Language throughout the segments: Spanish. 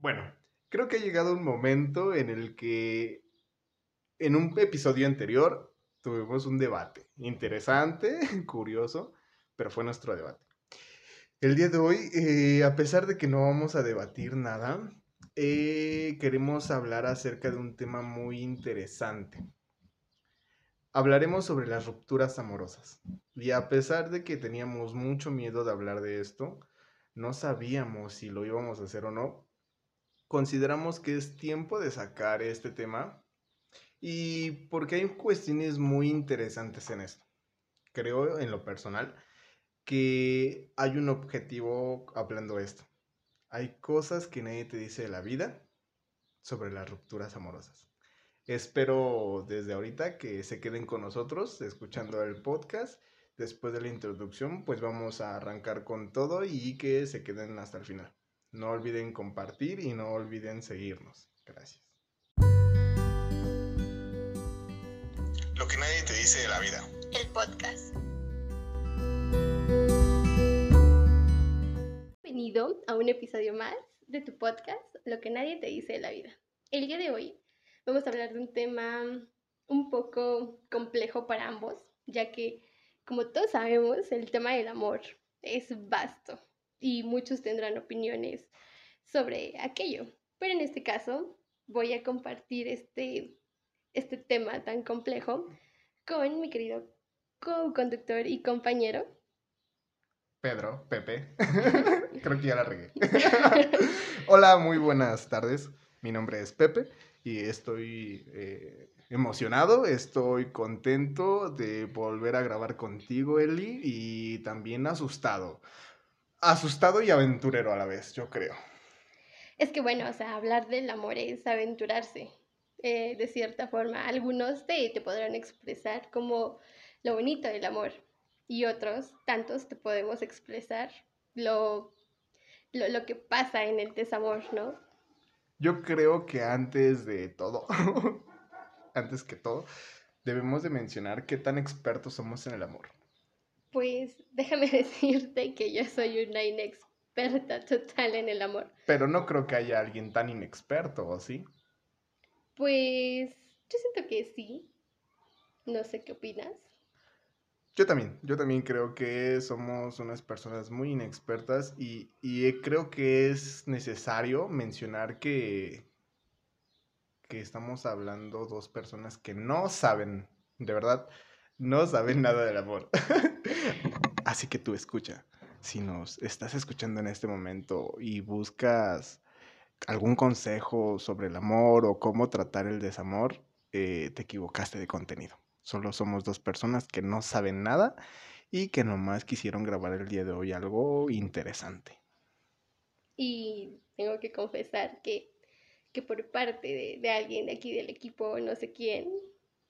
Bueno, creo que ha llegado un momento en el que en un episodio anterior tuvimos un debate interesante, curioso, pero fue nuestro debate. El día de hoy, eh, a pesar de que no vamos a debatir nada, eh, queremos hablar acerca de un tema muy interesante. Hablaremos sobre las rupturas amorosas. Y a pesar de que teníamos mucho miedo de hablar de esto, no sabíamos si lo íbamos a hacer o no, consideramos que es tiempo de sacar este tema y porque hay cuestiones muy interesantes en esto. Creo en lo personal que hay un objetivo hablando de esto. Hay cosas que nadie te dice de la vida sobre las rupturas amorosas. Espero desde ahorita que se queden con nosotros escuchando el podcast. Después de la introducción, pues vamos a arrancar con todo y que se queden hasta el final. No olviden compartir y no olviden seguirnos. Gracias. Lo que nadie te dice de la vida. El podcast. Bienvenido a un episodio más de tu podcast, Lo que nadie te dice de la vida. El día de hoy vamos a hablar de un tema un poco complejo para ambos, ya que, como todos sabemos, el tema del amor es vasto y muchos tendrán opiniones sobre aquello. Pero en este caso voy a compartir este, este tema tan complejo con mi querido co-conductor y compañero. Pedro, Pepe. Creo que ya la regué. Hola, muy buenas tardes. Mi nombre es Pepe y estoy eh, emocionado, estoy contento de volver a grabar contigo, Eli, y también asustado. Asustado y aventurero a la vez, yo creo. Es que bueno, o sea, hablar del amor es aventurarse. Eh, de cierta forma, algunos te, te podrán expresar como lo bonito del amor y otros, tantos, te podemos expresar lo, lo, lo que pasa en el desamor, ¿no? Yo creo que antes de todo, antes que todo, debemos de mencionar qué tan expertos somos en el amor. Pues déjame decirte que yo soy una inexperta total en el amor. Pero no creo que haya alguien tan inexperto, ¿o sí? Pues yo siento que sí. No sé qué opinas. Yo también, yo también creo que somos unas personas muy inexpertas y, y creo que es necesario mencionar que, que estamos hablando dos personas que no saben, de verdad, no saben nada del amor. Así que tú escucha, si nos estás escuchando en este momento y buscas algún consejo sobre el amor o cómo tratar el desamor, eh, te equivocaste de contenido. Solo somos dos personas que no saben nada y que nomás quisieron grabar el día de hoy algo interesante. Y tengo que confesar que, que por parte de, de alguien de aquí del equipo, no sé quién,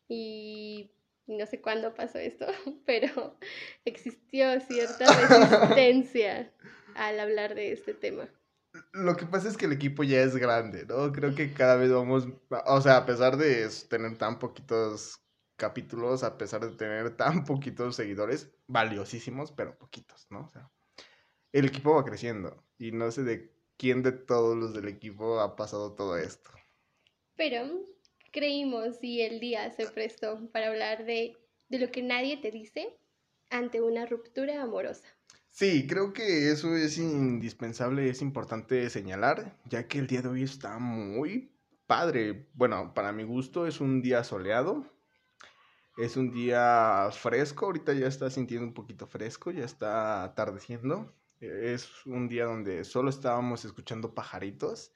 y no sé cuándo pasó esto, pero existió cierta resistencia al hablar de este tema. Lo que pasa es que el equipo ya es grande, ¿no? Creo que cada vez vamos, o sea, a pesar de tener tan poquitos capítulos, a pesar de tener tan poquitos seguidores, valiosísimos, pero poquitos, ¿no? O sea, el equipo va creciendo y no sé de quién de todos los del equipo ha pasado todo esto. Pero creímos y el día se prestó para hablar de, de lo que nadie te dice ante una ruptura amorosa. Sí, creo que eso es indispensable, es importante señalar, ya que el día de hoy está muy padre. Bueno, para mi gusto es un día soleado, es un día fresco, ahorita ya está sintiendo un poquito fresco, ya está atardeciendo. Es un día donde solo estábamos escuchando pajaritos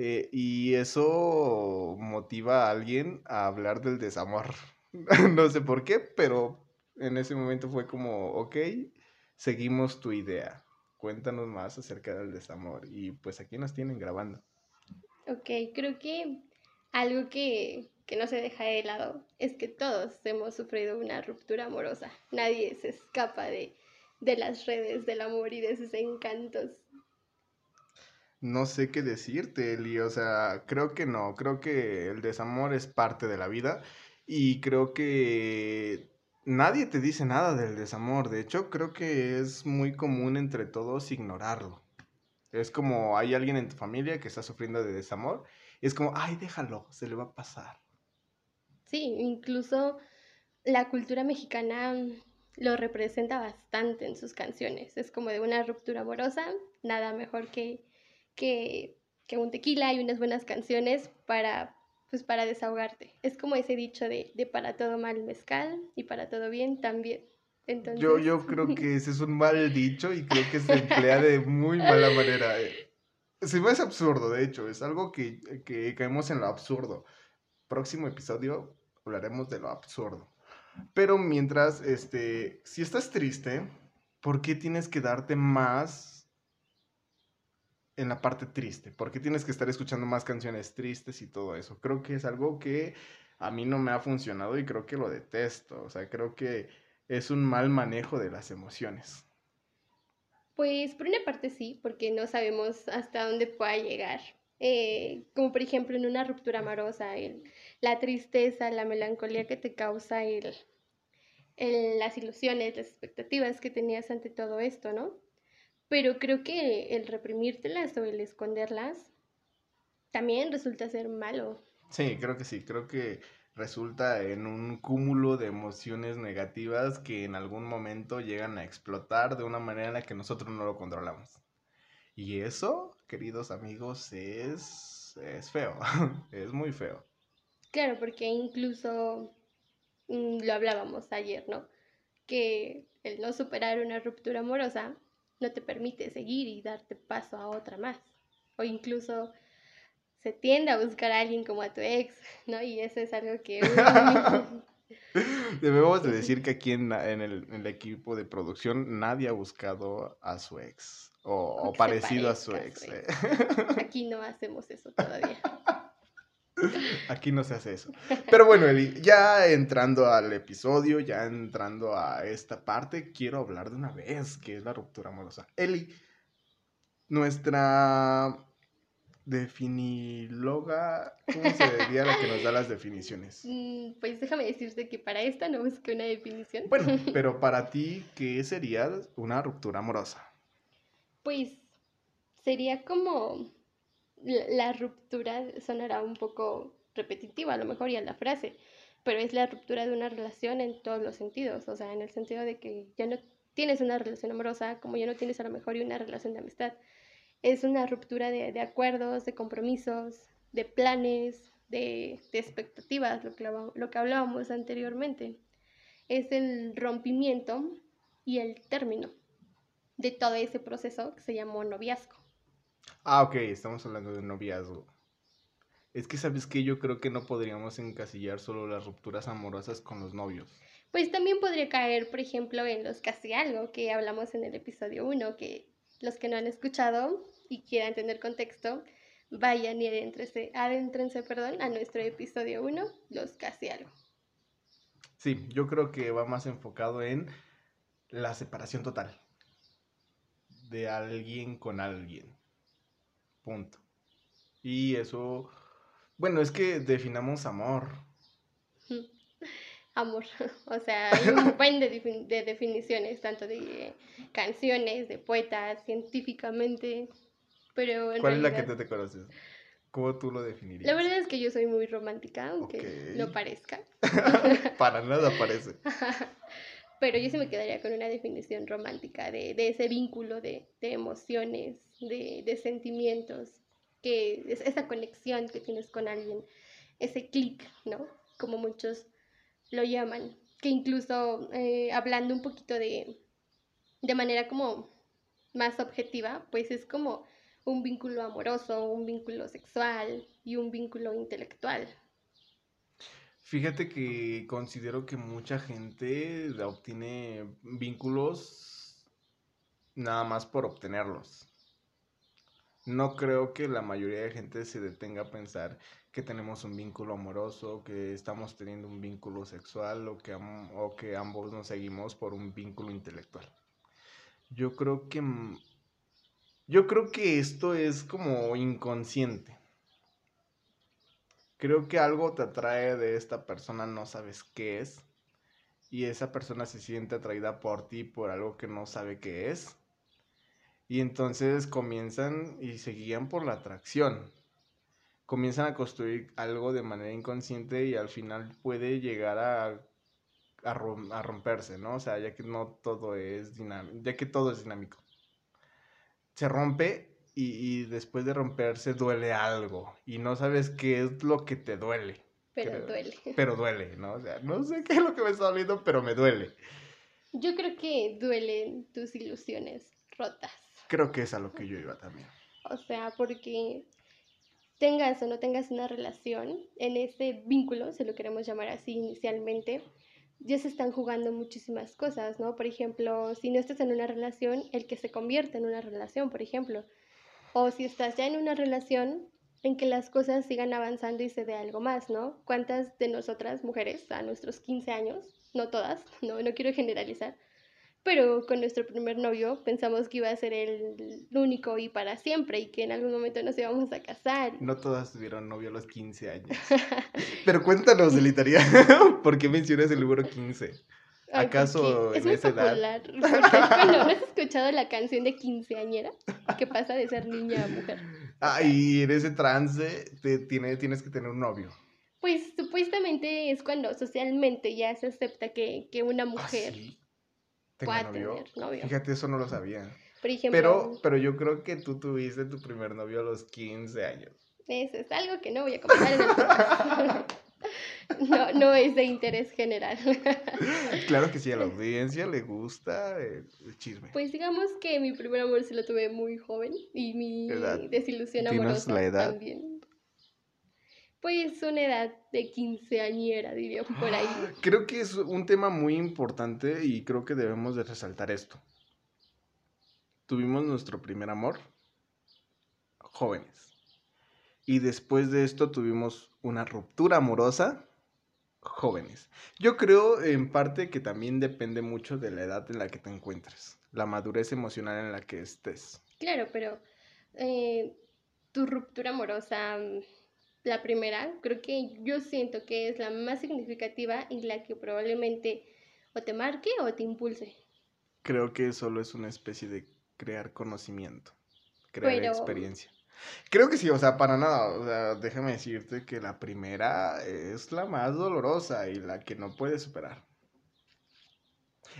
eh, y eso motiva a alguien a hablar del desamor. no sé por qué, pero en ese momento fue como, ok, seguimos tu idea. Cuéntanos más acerca del desamor. Y pues aquí nos tienen grabando. Ok, creo que algo que, que no se deja de lado es que todos hemos sufrido una ruptura amorosa. Nadie se escapa de, de las redes del amor y de sus encantos. No sé qué decirte, Eli. O sea, creo que no. Creo que el desamor es parte de la vida. Y creo que nadie te dice nada del desamor. De hecho, creo que es muy común entre todos ignorarlo. Es como hay alguien en tu familia que está sufriendo de desamor. Y es como, ay, déjalo, se le va a pasar. Sí, incluso la cultura mexicana lo representa bastante en sus canciones. Es como de una ruptura amorosa, nada mejor que, que, que un tequila y unas buenas canciones para, pues, para desahogarte. Es como ese dicho de, de para todo mal mezcal y para todo bien también. Entonces... Yo, yo creo que ese es un mal dicho y creo que se emplea de muy mala manera. eh. Se me hace absurdo, de hecho, es algo que, que caemos en lo absurdo. Próximo episodio hablaremos de lo absurdo. Pero mientras, este, si estás triste, ¿por qué tienes que darte más en la parte triste? ¿Por qué tienes que estar escuchando más canciones tristes y todo eso? Creo que es algo que a mí no me ha funcionado y creo que lo detesto. O sea, creo que es un mal manejo de las emociones. Pues por una parte sí, porque no sabemos hasta dónde pueda llegar. Eh, como por ejemplo en una ruptura amorosa, el- la tristeza, la melancolía que te causa el, el- las ilusiones, las expectativas que tenías ante todo esto, ¿no? Pero creo que el reprimírtelas o el esconderlas también resulta ser malo. Sí, creo que sí, creo que resulta en un cúmulo de emociones negativas que en algún momento llegan a explotar de una manera en la que nosotros no lo controlamos. Y eso, queridos amigos, es, es feo, es muy feo. Claro, porque incluso mm, lo hablábamos ayer, ¿no? Que el no superar una ruptura amorosa no te permite seguir y darte paso a otra más. O incluso se tiende a buscar a alguien como a tu ex, ¿no? Y eso es algo que... Debemos de decir que aquí en, la- en el, en el equipo de producción nadie ha buscado a su ex o, o parecido a su ex. a su eh. aquí no hacemos eso todavía. Aquí no se hace eso. Pero bueno, Eli, ya entrando al episodio, ya entrando a esta parte, quiero hablar de una vez, que es la ruptura amorosa. Eli, nuestra definiloga, ¿cómo se diría la que nos da las definiciones? Mm, Pues déjame decirte que para esta no busqué una definición. Bueno, pero para ti, ¿qué sería una ruptura amorosa? Pues sería como la, ruptura, sonará un poco repetitiva a lo mejor ya la frase, pero es la ruptura de una relación en todos los sentidos, o sea, en el sentido de que ya no tienes una relación amorosa, como ya no tienes a lo mejor y una relación de amistad. Es una ruptura de, de acuerdos, de compromisos, de planes, de, de expectativas, lo que, lo que hablábamos anteriormente. Es el rompimiento y el término de todo ese proceso que se llamó noviazgo. Ah, ok, estamos hablando de noviazgo. Es que, ¿sabes qué? Yo creo que no podríamos encasillar solo las rupturas amorosas con los novios. Pues también podría caer, por ejemplo, en los casi algo que hablamos en el episodio 1, que los que no han escuchado y quieran tener contexto, vayan y adéntrense, adéntrense perdón, a nuestro episodio 1, los casi algo. Sí, yo creo que va más enfocado en la separación total de alguien con alguien. Punto. Y eso, bueno, es que definamos amor. Amor, o sea, hay un buen de, defin- de definiciones, tanto de canciones, de poetas, científicamente, pero en ¿Cuál es la que tú te conoces? ¿Cómo tú lo definirías? La verdad es que yo soy muy romántica, aunque no parezca. Para nada parece. Pero yo sí me quedaría con una definición romántica de, de ese vínculo de, de emociones, de, de sentimientos, que es esa conexión que tienes con alguien, ese clic, ¿no? Como muchos lo llaman. Que incluso eh, hablando un poquito de, de manera como más objetiva, pues es como un vínculo amoroso, un vínculo sexual y un vínculo intelectual. Fíjate que considero que mucha gente obtiene vínculos nada más por obtenerlos. No creo que la mayoría de gente se detenga a pensar que tenemos un vínculo amoroso, que estamos teniendo un vínculo sexual o que, o que ambos nos seguimos por un vínculo intelectual. Yo creo que yo creo que esto es como inconsciente. Creo que algo te atrae de esta persona, no sabes qué es. Y esa persona se siente atraída por ti por algo que no sabe qué es. Y entonces comienzan y se guían por la atracción. Comienzan a construir algo de manera inconsciente y al final puede llegar a, a, romperse, ¿no? O sea, ya que no todo es dinámico, ya que todo es dinámico. Se rompe y, después de romperse duele algo y no sabes qué es lo que te duele. Pero duele. Pero duele, ¿no? O sea, no sé qué es lo que me está doliendo, pero me duele. Yo creo que duelen tus ilusiones rotas. Creo que es a lo que yo iba también. O sea, porque tengas o no tengas una relación, en ese vínculo, se lo queremos llamar así inicialmente, ya se están jugando muchísimas cosas, ¿no? Por ejemplo, si no estás en una relación, el que se convierte en una relación, por ejemplo. O si estás ya en una relación en que las cosas sigan avanzando y se dé algo más, ¿no? ¿Cuántas de nosotras mujeres a nuestros 15 años, no todas, no, no quiero generalizar, pero con nuestro primer novio pensamos que iba a ser el único y para siempre y que en algún momento nos íbamos a casar. No todas tuvieron novio a los 15 años. pero cuéntanos, Elitaria, ¿por qué mencionas el número 15? ¿Acaso en esa edad? ¿no has escuchado la canción de quinceañera? Que pasa de ser niña a mujer. Ah, y en ese trance te, tiene, tienes que tener un novio. Pues supuestamente es cuando socialmente ya se acepta que, una ¿Ah, mujer pueda tener novio. Fíjate, eso no lo sabía. Por ejemplo, pero, pero yo creo que tú tuviste tu primer novio a los 15 años. Eso es algo que no voy a comentar en el No, no es de interés general. Claro que sí, a la audiencia le gusta el, chisme. Pues digamos que mi primer amor se lo tuve muy joven y mi desilusión amorosa la edad? también. Pues una edad de quinceañera, diría por ahí. Creo que es un tema muy importante y creo que debemos de resaltar esto. Tuvimos nuestro primer amor jóvenes. Y después de esto tuvimos una ruptura amorosa jóvenes. Yo creo en parte que también depende mucho de la edad en la que te encuentres, la madurez emocional en la que estés. Claro, pero eh, tu ruptura amorosa, mm, la primera, creo que yo siento que es la más significativa y la que probablemente o te marque o te impulse. Creo que solo es una especie de crear conocimiento, crear experiencia. Creo que sí, o sea, para nada. O sea, déjame decirte que la primera es la más dolorosa y la que no puedes superar.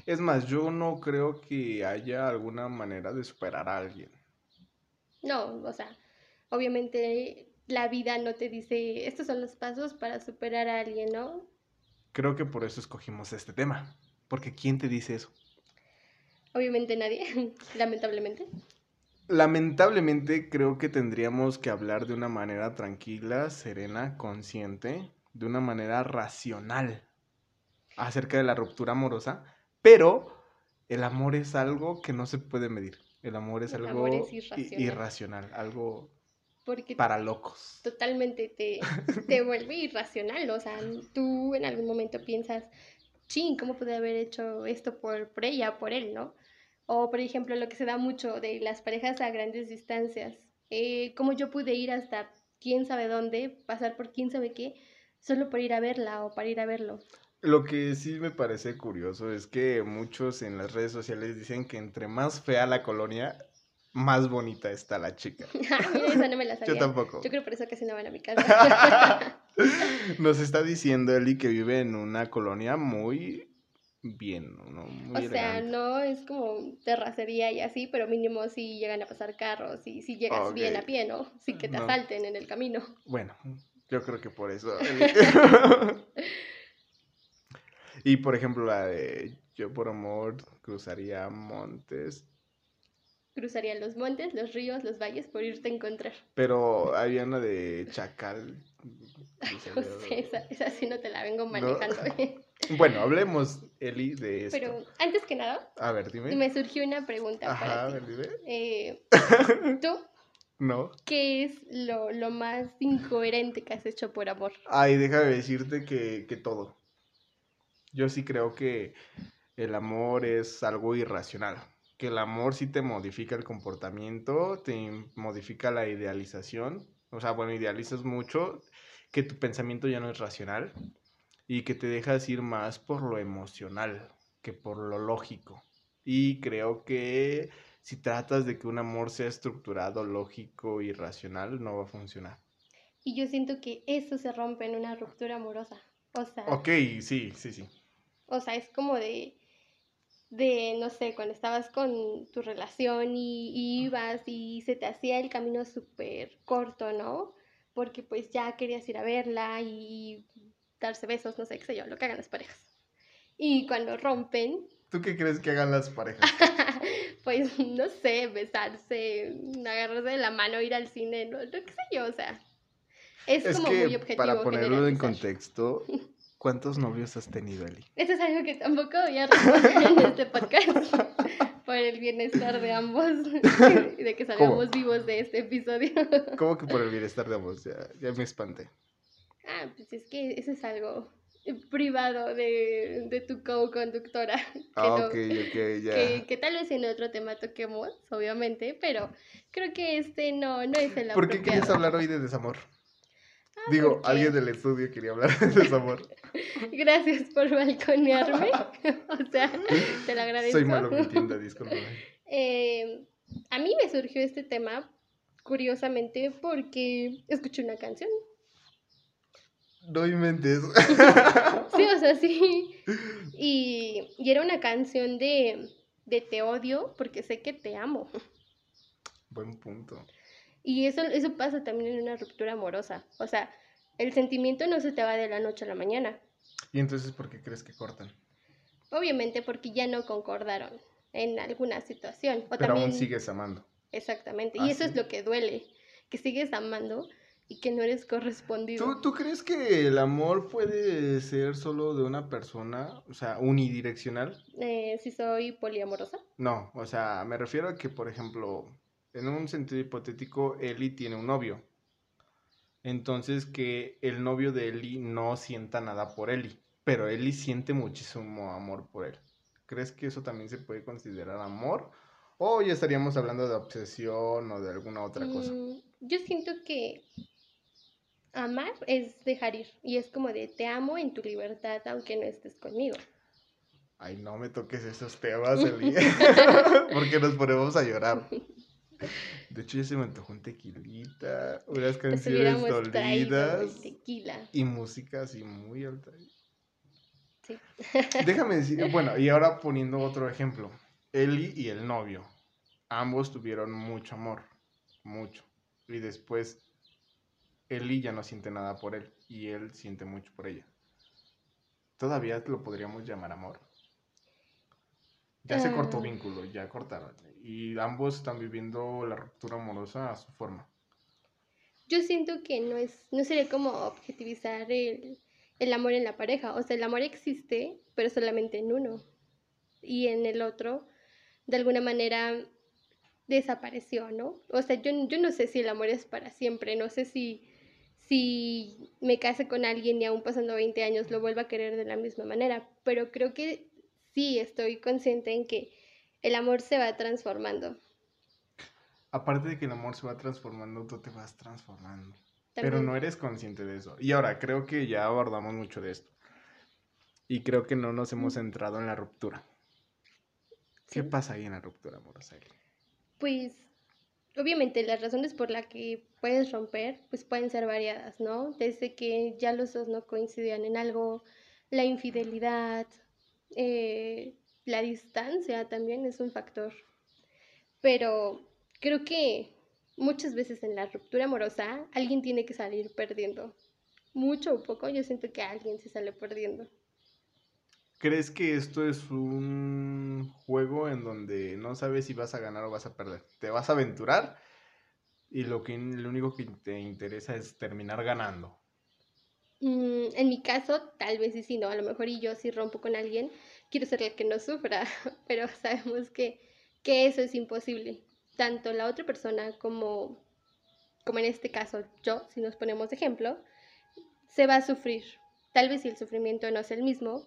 Es más, yo no creo que haya alguna manera de superar a alguien. No, o sea, obviamente la vida no te dice, estos son los pasos para superar a alguien, ¿no? Creo que por eso escogimos este tema. Porque ¿quién te dice eso? Obviamente nadie, lamentablemente. Lamentablemente creo que tendríamos que hablar de una manera tranquila, serena, consciente, de una manera racional acerca de la ruptura amorosa, pero el amor es algo que no se puede medir. El amor es algo irracional. algo para locos. Totalmente te, te vuelve irracional, o sea, tú en algún momento piensas, ching, ¿cómo pude haber hecho esto por, por ella, por él, no? O, por ejemplo, lo que se da mucho de las parejas a grandes distancias. Eh, como yo pude ir hasta quién sabe dónde, pasar por quién sabe qué, solo por ir a verla o para ir a verlo. Lo que sí me parece curioso es que muchos en las redes sociales dicen que entre más fea la colonia, más bonita está la chica. Ah, mira, esa no me la sabía. Yo tampoco. Yo creo por eso casi no van a mi casa. Nos está diciendo Eli que vive en una colonia muy bien, ¿no? o sea, no es como terracería y así, pero mínimo si llegan a pasar carros y si llegas bien a pie, ¿no? Sí que te asalten en el camino. Bueno, yo creo que por eso. y por ejemplo, la de yo por amor cruzaría montes. Cruzaría los montes, los ríos, los valles por irte a encontrar. Pero había una de chacal. No sé, esa, esa sí no te la vengo manejando. ¿eh? Bueno, hablemos, Eli, de esto. Pero antes que nada, a ver, dime. Me surgió una pregunta Ajá, para a ver, dime. Eh, ¿Tú? No. ¿Qué es lo, más incoherente que has hecho por amor? Ay, déjame decirte que, que todo. Yo sí creo que el amor es algo irracional. Que el amor sí te modifica el comportamiento, te modifica la idealización. O sea, bueno, idealizas mucho, que tu pensamiento ya no es racional y que te dejas ir más por lo emocional que por lo lógico. Y creo que si tratas de que un amor sea estructurado, lógico y racional, no va a funcionar. Y yo siento que eso se rompe en una ruptura amorosa. O sea, Ok, sí, sí, sí. o sea, es como de, de, no sé, cuando estabas con tu relación y, y ibas y se te hacía el camino súper corto, ¿no? Porque pues ya querías ir a verla y darse besos, no sé qué sé yo, lo que hagan las parejas. Y cuando rompen, ¿Tú qué crees que hagan las parejas? pues no sé, besarse, agarrarse de la mano, ir al cine, no, lo que sé yo, o sea, es, Es como muy que objetivo. para ponerlo en contexto, ¿cuántos novios has tenido, Eli? Eso es algo que tampoco voy a responder en este podcast por el bienestar de ambos y de que salgamos vivos de este episodio. ¿Cómo que por el bienestar de ambos? Ya, ya me espanté. Ah, pues es que eso es algo privado de, de tu co-conductora. Ah, no- ok, ok, ya. que, que tal vez en otro tema toquemos, obviamente, pero creo que este no, no es el ¿Por qué apropiado. hablar hoy de desamor? Digo, porque- alguien del estudio quería hablar de desamor. Gracias por balconearme. o sea, te lo agradezco. Soy malo mintiendo, discúlpame. Eh, a mí me surgió este tema, curiosamente, porque escuché una canción. No inventes. Sí, o sea, sí. Y, y era una canción de, de Te odio porque sé que te amo. Buen punto. Y eso, eso pasa también en una ruptura amorosa. O sea, el sentimiento no se te va de la noche a la mañana. ¿Y entonces por qué crees que cortan? Obviamente porque ya no concordaron en alguna situación. O Pero también, aún sigues amando. Exactamente. Ah, y eso ¿sí? es lo que duele. Que sigues amando y que no eres correspondido. ¿Tú, ¿Tú crees que el amor puede ser solo de una persona? O sea, unidireccional. Eh, si soy poliamorosa. No, o sea, me refiero a que, por ejemplo, en un sentido hipotético, Eli tiene un novio. Entonces, que el novio de Eli no sienta nada por Eli, pero Eli siente muchísimo amor por él. ¿Crees que eso también se puede considerar amor? ¿O ya estaríamos hablando de obsesión o de alguna otra cosa? Mm, yo siento que amar es dejar ir. Y es como de te amo en tu libertad aunque no estés conmigo. Ay, no me toques esos temas, Eli, porque nos ponemos a llorar. De hecho, ya se me antojó un tequilita, unas canciones dolidas tequila. y música así muy alta. Sí. Déjame decir, bueno, y ahora poniendo otro ejemplo. Eli y el novio, ambos tuvieron mucho amor, mucho. Y después Eli ya no siente nada por él y él siente mucho por ella. ¿Todavía lo podríamos llamar amor? Ya se cortó Ah. vínculo, ya cortaron. Y ambos están viviendo la ruptura amorosa a su forma. Yo siento que no es, no sería como objetivizar el, el amor en la pareja. O sea, el amor existe, pero solamente en uno. Y en el otro, de alguna manera, desapareció, ¿no? O sea, yo, yo no sé si el amor es para siempre. No sé si, si me case con alguien y aún pasando 20 años lo vuelva a querer de la misma manera. Pero creo que sí estoy consciente en que el amor se va transformando. Aparte de que el amor se va transformando, tú te vas transformando. Pero no eres consciente de eso. Y ahora, creo que ya abordamos mucho de esto. Y creo que no nos hemos centrado en la ruptura. ¿Qué Sí. pasa ahí en la ruptura amorosa? Pues obviamente las razones por las que puedes romper pues pueden ser variadas, ¿no? Desde que ya los dos no coincidían en algo, la infidelidad, eh, la distancia también es un factor. Pero creo que muchas veces en la ruptura amorosa alguien tiene que salir perdiendo. Mucho o poco, yo siento que alguien se sale perdiendo. ¿Crees que esto es un juego en donde no sabes si vas a ganar o vas a perder? Te vas a aventurar y lo, que, lo único que te interesa es terminar ganando. Mm, en mi caso, tal vez sí, no. A lo mejor y yo si rompo con alguien, quiero ser la que no sufra, pero sabemos que, que eso es imposible. Tanto la otra persona como, como en este caso yo, si nos ponemos de ejemplo, se va a sufrir. Tal vez si el sufrimiento no es el mismo,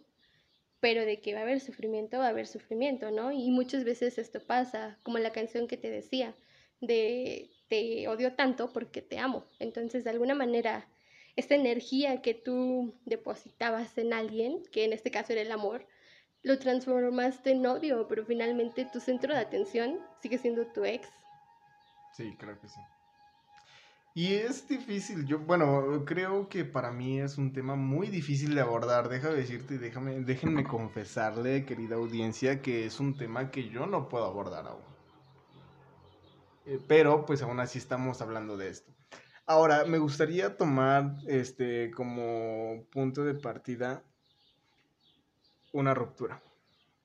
pero de que va a haber sufrimiento, va a haber sufrimiento, ¿no? Y muchas veces esto pasa, como la canción que te decía, de te odio tanto porque te amo. Entonces, de alguna manera, esta energía que tú depositabas en alguien, que en este caso era el amor, lo transformaste en novio, pero finalmente tu centro de atención sigue siendo tu ex. Sí, creo que sí. Y es difícil, yo, bueno, creo que para mí es un tema muy difícil de abordar. Déjame decirte, déjame, déjenme confesarle, querida audiencia, que es un tema que yo no puedo abordar aún. Eh, pero, pues aún así estamos hablando de esto. Ahora, me gustaría tomar este como punto de partida una ruptura.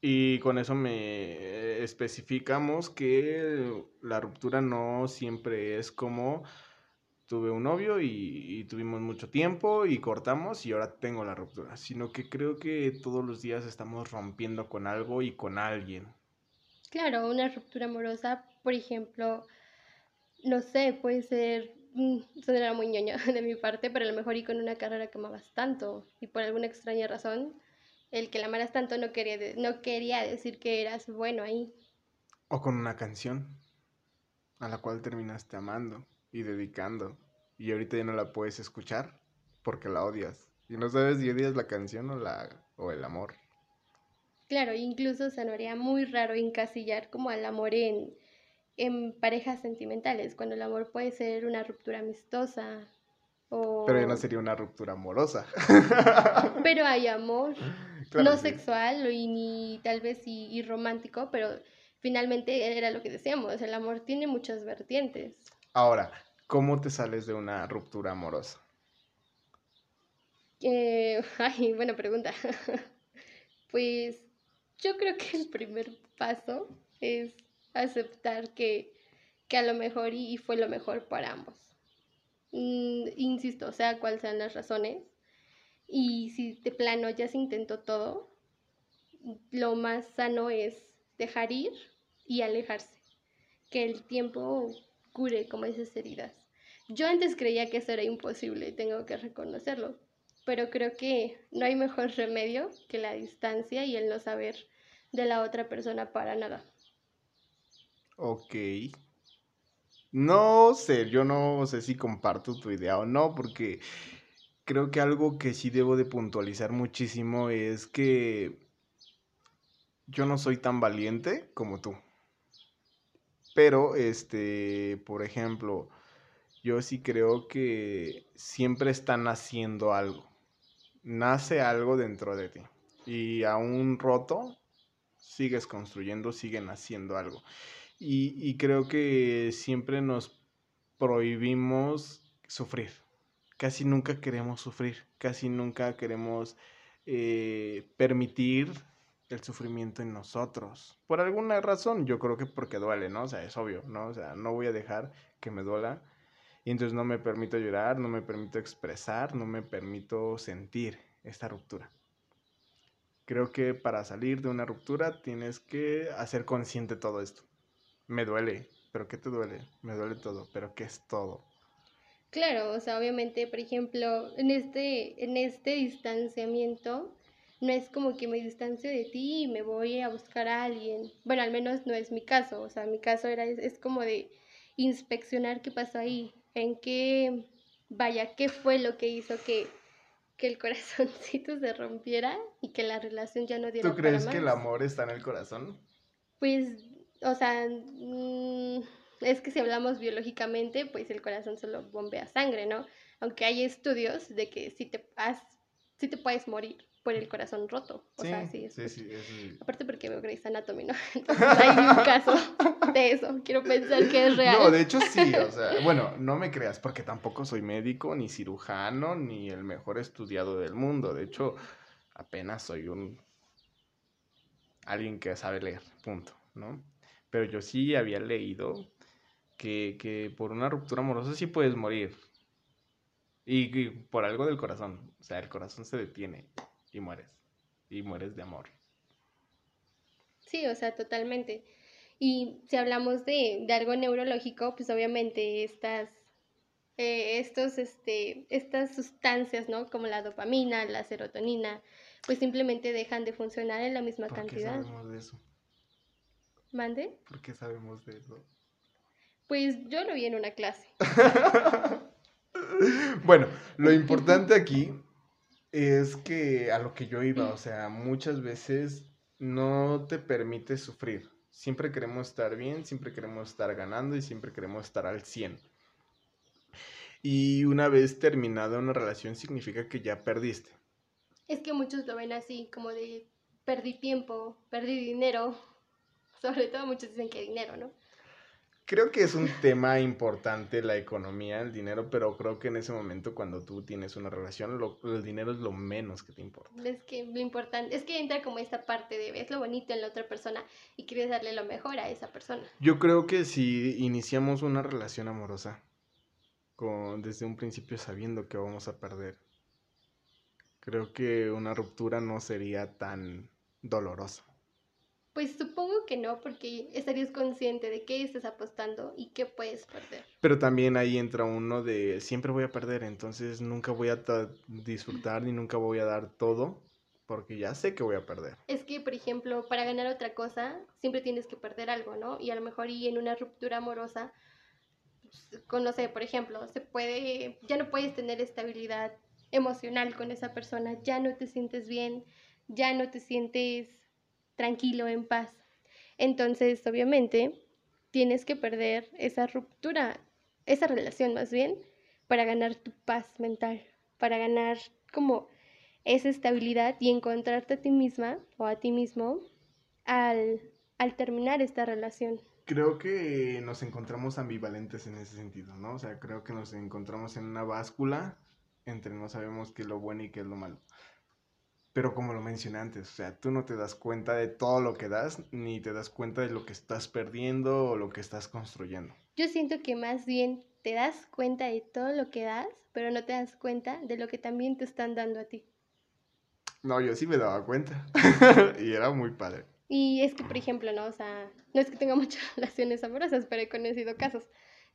Y con eso me especificamos que la ruptura no siempre es como tuve un novio y, tuvimos mucho tiempo y cortamos y ahora tengo la ruptura, sino que creo que todos los días estamos rompiendo con algo y con alguien. Claro, una ruptura amorosa, por ejemplo, no sé, puede ser, mm, era muy ñoño de mi parte, pero a lo mejor y con una carrera que amabas tanto y por alguna extraña razón, el que la amaras tanto no quería, no quería decir que eras bueno ahí. O con una canción a la cual terminaste amando y dedicando. Y ahorita ya no la puedes escuchar porque la odias. Y no sabes si odias la canción o, la, o el amor. Claro, incluso se haría muy raro encasillar como al amor en, en parejas sentimentales, cuando el amor puede ser una ruptura amistosa. O... Pero ya no sería una ruptura amorosa. Pero hay amor, no sexual y ni tal vez y romántico, pero finalmente era lo que decíamos, el amor tiene muchas vertientes. Ahora, ¿cómo te sales de una ruptura amorosa? Eh, ay, buena pregunta. pues yo creo que el primer paso es aceptar que, a lo mejor y, fue lo mejor para ambos. Mm, insisto, sea cuáles sean las razones. Y si de plano ya se intentó todo, lo más sano es dejar ir y alejarse. Que el tiempo cure como esas heridas. Yo antes creía que eso era imposible, tengo que reconocerlo, pero creo que no hay mejor remedio que la distancia y el no saber de la otra persona para nada. Ok. No sé, yo no sé si comparto tu idea o no, porque creo que algo que sí debo de puntualizar muchísimo es que yo no soy tan valiente como tú. Pero, este, por ejemplo, yo sí creo que siempre están haciendo algo. Nace algo dentro de ti. Y aún roto, sigues construyendo, siguen haciendo algo. Y, creo que siempre nos prohibimos sufrir. Casi nunca queremos sufrir. Casi nunca queremos eh, permitir el sufrimiento en nosotros. Por alguna razón, yo creo que porque duele, ¿no? O sea, es obvio, ¿no? O sea, no voy a dejar que me duela. Y entonces no me permito llorar, no me permito expresar, no me permito sentir esta ruptura. Creo que para salir de una ruptura tienes que hacer consciente todo esto. Me duele, pero ¿qué te duele? Me duele todo, pero ¿qué es todo? Claro, o sea, obviamente, por ejemplo, en este, en este distanciamiento, no es como que me distancio de ti y me voy a buscar a alguien. Bueno, al menos no es mi caso. O sea, mi caso era, es, como de inspeccionar qué pasó ahí, en qué, vaya, qué fue lo que hizo que, que el corazoncito se rompiera y que la relación ya no diera ¿Tú crees que el amor está en el corazón? Pues, o sea, mm, es que si hablamos biológicamente, pues el corazón solo bombea sangre, ¿no? Aunque hay estudios de que si te, has, si te puedes morir por el corazón roto. O sí, sea, sí, sí, sí, Aparte porque veo Grey's Anatomy, ¿no? Entonces hay un caso de eso. Quiero pensar que es real. No, de hecho sí, o sea, bueno, no me creas porque tampoco soy médico, ni cirujano, ni el mejor estudiado del mundo. De hecho, apenas soy un... alguien que sabe leer, punto, ¿no? Pero yo sí había leído que, que por una ruptura amorosa sí puedes morir. y por algo del corazón. O sea, el corazón se detiene y mueres. Y mueres de amor. Sí, o sea, totalmente. Y si hablamos de, algo neurológico, pues obviamente estas, eh, estos, este, estas sustancias, ¿no? Como la dopamina, la serotonina, pues simplemente dejan de funcionar en la misma ¿Por cantidad. Qué sabemos de eso? ¿Mande? ¿Por qué sabemos de eso? Pues yo lo vi en una clase. bueno, lo importante aquí es que a lo que yo iba, o sea, muchas veces no te permite sufrir. Siempre queremos estar bien, siempre queremos estar ganando y siempre queremos estar al 100. Y una vez terminada una relación significa que ya perdiste. Es que muchos lo ven así, como de perdí tiempo, perdí dinero. Sobre todo muchos dicen que dinero, ¿no? Creo que es un tema importante la economía, el dinero, pero creo que en ese momento cuando tú tienes una relación, lo- el dinero es lo menos que te importa. Es que lo importante, es que entra como esta parte de ves lo bonito en la otra persona y quieres darle lo mejor a esa persona. Yo creo que si iniciamos una relación amorosa con, desde un principio sabiendo que vamos a perder, creo que una ruptura no sería tan dolorosa. Pues supongo que no, porque estarías consciente de qué estás apostando y qué puedes perder. Pero también ahí entra uno de siempre voy a perder, entonces nunca voy a ta- disfrutar ni nunca voy a dar todo porque ya sé que voy a perder. Es que, por ejemplo, para ganar otra cosa, siempre tienes que perder algo, ¿no? Y a lo mejor y en una ruptura amorosa, pues, con, no sé, por ejemplo, se puede, ya no puedes tener estabilidad emocional con esa persona, ya no te sientes bien, ya no te sientes tranquilo, en paz. Entonces, obviamente, tienes que perder esa ruptura, esa relación más bien, para ganar tu paz mental, para ganar como esa estabilidad y encontrarte a ti misma o a ti mismo al, al terminar esta relación. Creo que nos encontramos ambivalentes en ese sentido, ¿no? O sea, creo que nos encontramos en una báscula entre no sabemos qué es lo bueno y qué es lo malo. Pero como lo mencioné antes, o sea, tú no te das cuenta de todo lo que das, ni te das cuenta de lo que estás perdiendo o lo que estás construyendo. Yo siento que más bien te das cuenta de todo lo que das, pero no te das cuenta de lo que también te están dando a ti. No, yo sí me daba cuenta. y era muy padre. Y es que, por ejemplo, no, o sea, no es que tenga muchas relaciones amorosas, pero he conocido casos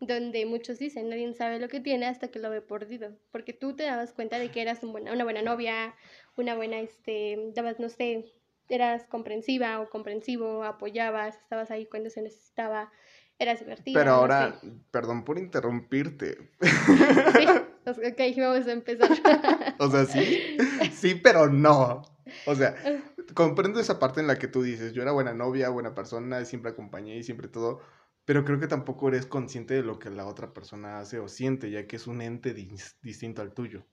donde muchos dicen, nadie sabe lo que tiene hasta que lo ve perdido, porque tú te dabas cuenta de que eras un buena, una buena novia, una buena, este, dabas, no sé, eras comprensiva o comprensivo, apoyabas, estabas ahí cuando se necesitaba, eras divertida. Pero no ahora, sé. perdón por interrumpirte. Sí, ok, vamos a empezar. O sea, sí, sí, pero no. O sea, comprendo esa parte en la que tú dices, yo era buena novia, buena persona, siempre acompañé y siempre todo, pero creo que tampoco eres consciente de lo que la otra persona hace o siente, ya que es un ente dis- distinto al tuyo.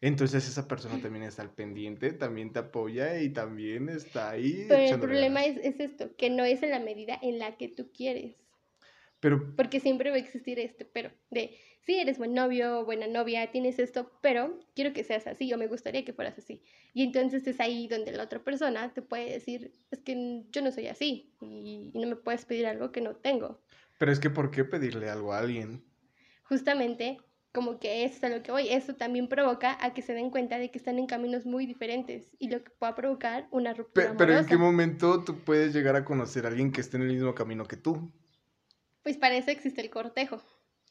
Entonces esa persona también está al pendiente, también te apoya y también está ahí. Pero el problema es, es esto, que no es en la medida en la que tú quieres. Pero Porque siempre va a existir este pero de, sí, eres buen novio, buena novia, tienes esto, pero quiero que seas así o me gustaría que fueras así. Y entonces es ahí donde la otra persona te puede decir, es que yo no soy así y, y no me puedes pedir algo que no tengo. Pero es que ¿por qué pedirle algo a alguien? Justamente como que eso es a lo que voy, eso también provoca a que se den cuenta de que están en caminos muy diferentes y lo que pueda provocar una ruptura pero ¿en amorosa. qué momento tú puedes llegar a conocer a alguien que esté en el mismo camino que tú? Pues para eso existe el cortejo.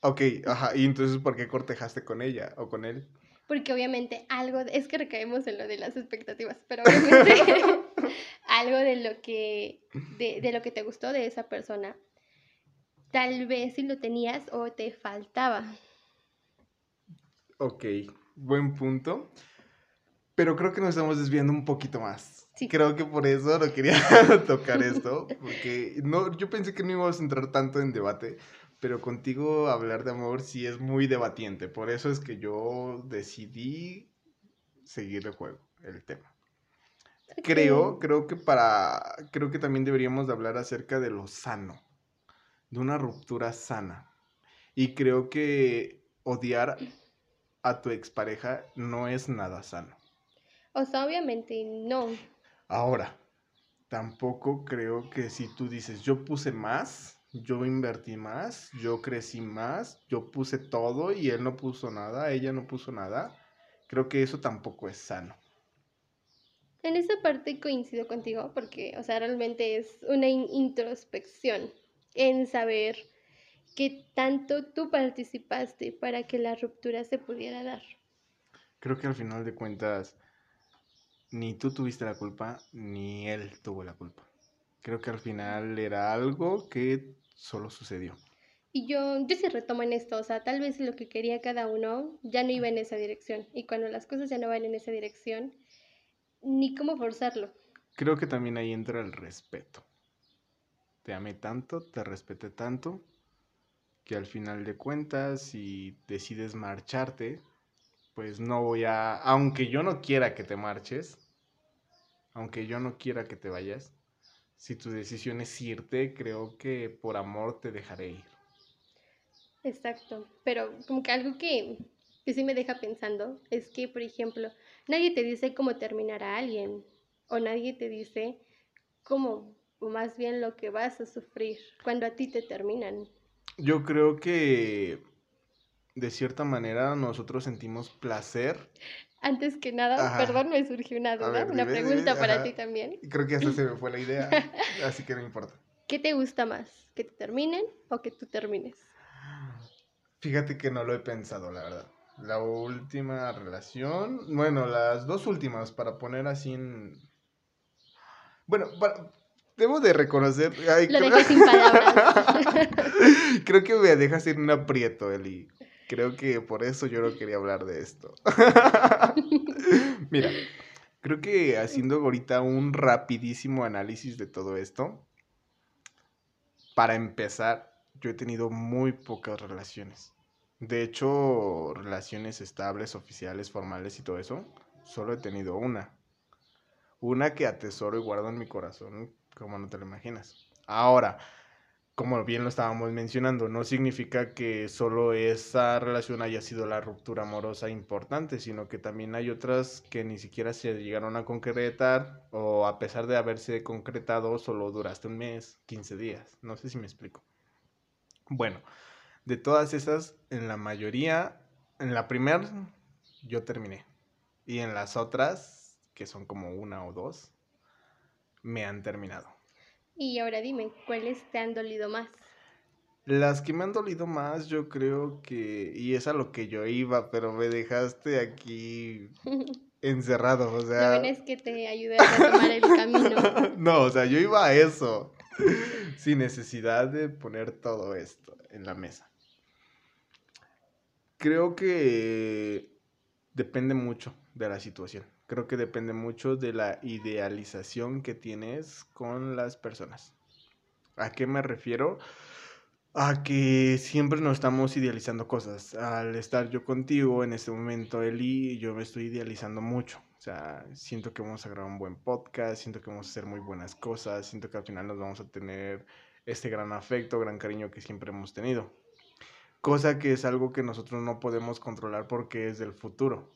Ok, ajá, y entonces ¿por qué cortejaste con ella o con él? Porque obviamente algo, de- es que recaemos en lo de las expectativas, pero obviamente algo de lo que, de, de lo que te gustó de esa persona, tal vez si lo tenías o te faltaba. Ok, buen punto. Pero creo que nos estamos desviando un poquito más. Sí. Creo que por eso no quería tocar esto, porque no, yo pensé que no íbamos a entrar tanto en debate, pero contigo hablar de amor sí es muy debatiente. Por eso es que yo decidí seguir el juego, el tema. Creo, creo que para, creo que también deberíamos de hablar acerca de lo sano, de una ruptura sana. Y creo que odiar a tu expareja no es nada sano. O sea, obviamente no. Ahora, tampoco creo que si tú dices, yo puse más, yo invertí más, yo crecí más, yo puse todo y él no puso nada, ella no puso nada, creo que eso tampoco es sano. En esa parte coincido contigo porque, o sea, realmente es una in- introspección en saber qué tanto tú participaste para que la ruptura se pudiera dar. Creo que al final de cuentas, ni tú tuviste la culpa, ni él tuvo la culpa. Creo que al final era algo que solo sucedió. Y yo, yo sí retomo en esto, o sea, tal vez lo que quería cada uno ya no iba en esa dirección. Y cuando las cosas ya no van en esa dirección, ni cómo forzarlo. Creo que también ahí entra el respeto. Te amé tanto, te respeté tanto, que al final de cuentas, si decides marcharte, pues no voy a, aunque yo no quiera que te marches, aunque yo no quiera que te vayas, si tu decisión es irte, creo que por amor te dejaré ir. Exacto, pero como que algo que, que sí me deja pensando es que, por ejemplo, nadie te dice cómo terminar a alguien o nadie te dice cómo, o más bien lo que vas a sufrir cuando a ti te terminan. Yo creo que de cierta manera nosotros sentimos placer. Antes que nada, Ajá. perdón, me surgió una duda, ver, una dime, pregunta dime, para ajá. ti también. Creo que hasta se me fue la idea, así que no importa. ¿Qué te gusta más? ¿Que te terminen o que tú termines? Fíjate que no lo he pensado, la verdad. La última relación, bueno, las dos últimas, para poner así en... Bueno, para- debo de reconocer... ay, Lo creo- dejé sin palabras. creo que me dejas en un aprieto, Eli. Creo que por eso yo no quería hablar de esto. Mira, creo que haciendo ahorita un rapidísimo análisis de todo esto, para empezar, yo he tenido muy pocas relaciones. De hecho, relaciones estables, oficiales, formales y todo eso, solo he tenido una. Una que atesoro y guardo en mi corazón, como no te lo imaginas. Ahora, como bien lo estábamos mencionando, no significa que solo esa relación haya sido la ruptura amorosa importante, sino que también hay otras que ni siquiera se llegaron a concretar o a pesar de haberse concretado solo duraste un mes, 15 días. No sé si me explico. Bueno, de todas esas, en la mayoría, en la primera yo terminé y en las otras, que son como una o dos, me han terminado. Y ahora dime, ¿cuáles te han dolido más? Las que me han dolido más, yo creo que, y es a lo que yo iba, pero me dejaste aquí encerrado, o sea, bueno es que te ayudé a retomar el camino. no, o sea, yo iba a eso, sin necesidad de poner todo esto en la mesa. Creo que depende mucho de la situación. Creo que depende mucho de la idealización que tienes con las personas. ¿A qué me refiero? A que siempre nos estamos idealizando cosas. Al estar yo contigo en este momento, Eli, yo me estoy idealizando mucho. O sea, siento que vamos a grabar un buen podcast, siento que vamos a hacer muy buenas cosas, siento que al final nos vamos a tener este gran afecto, gran cariño que siempre hemos tenido. Cosa que es algo que nosotros no podemos controlar porque es del futuro.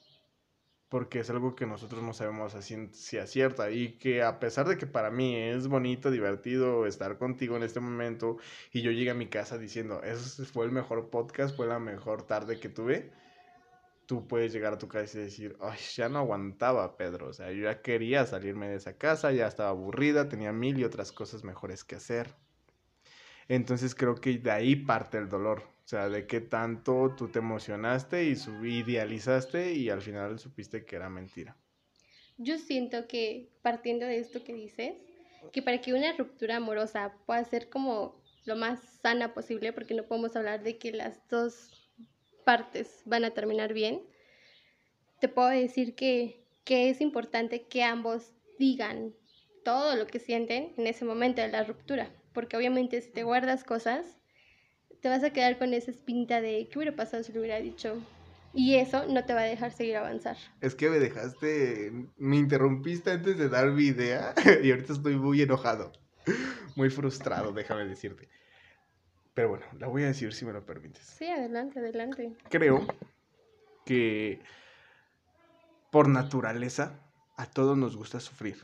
Porque es algo que nosotros no sabemos a ciencia cierta. Y que a pesar de que para mí es bonito, divertido estar contigo en este momento. Y yo llegué a mi casa diciendo, ese fue el mejor podcast, fue la mejor tarde que tuve. Tú puedes llegar a tu casa y decir, ay, ya no aguantaba, Pedro. O sea, yo ya quería salirme de esa casa, ya estaba aburrida, tenía mil y otras cosas mejores que hacer. Entonces creo que de ahí parte el dolor. Sea, de qué tanto tú te emocionaste y idealizaste y al final supiste que era mentira. Yo siento que partiendo de esto que dices, que para que una ruptura amorosa pueda ser como lo más sana posible, porque no podemos hablar de que las dos partes van a terminar bien, te puedo decir que, que es importante que ambos digan todo lo que sienten en ese momento de la ruptura, porque obviamente si te guardas cosas, te vas a quedar con esa espinta de qué hubiera pasado si lo hubiera dicho. Y eso no te va a dejar seguir avanzar. Es que me dejaste, me interrumpiste antes de dar mi idea y ahorita estoy muy enojado, muy frustrado, déjame decirte. Pero bueno, la voy a decir si me lo permites. Sí, adelante, adelante. Creo que por naturaleza a todos nos gusta sufrir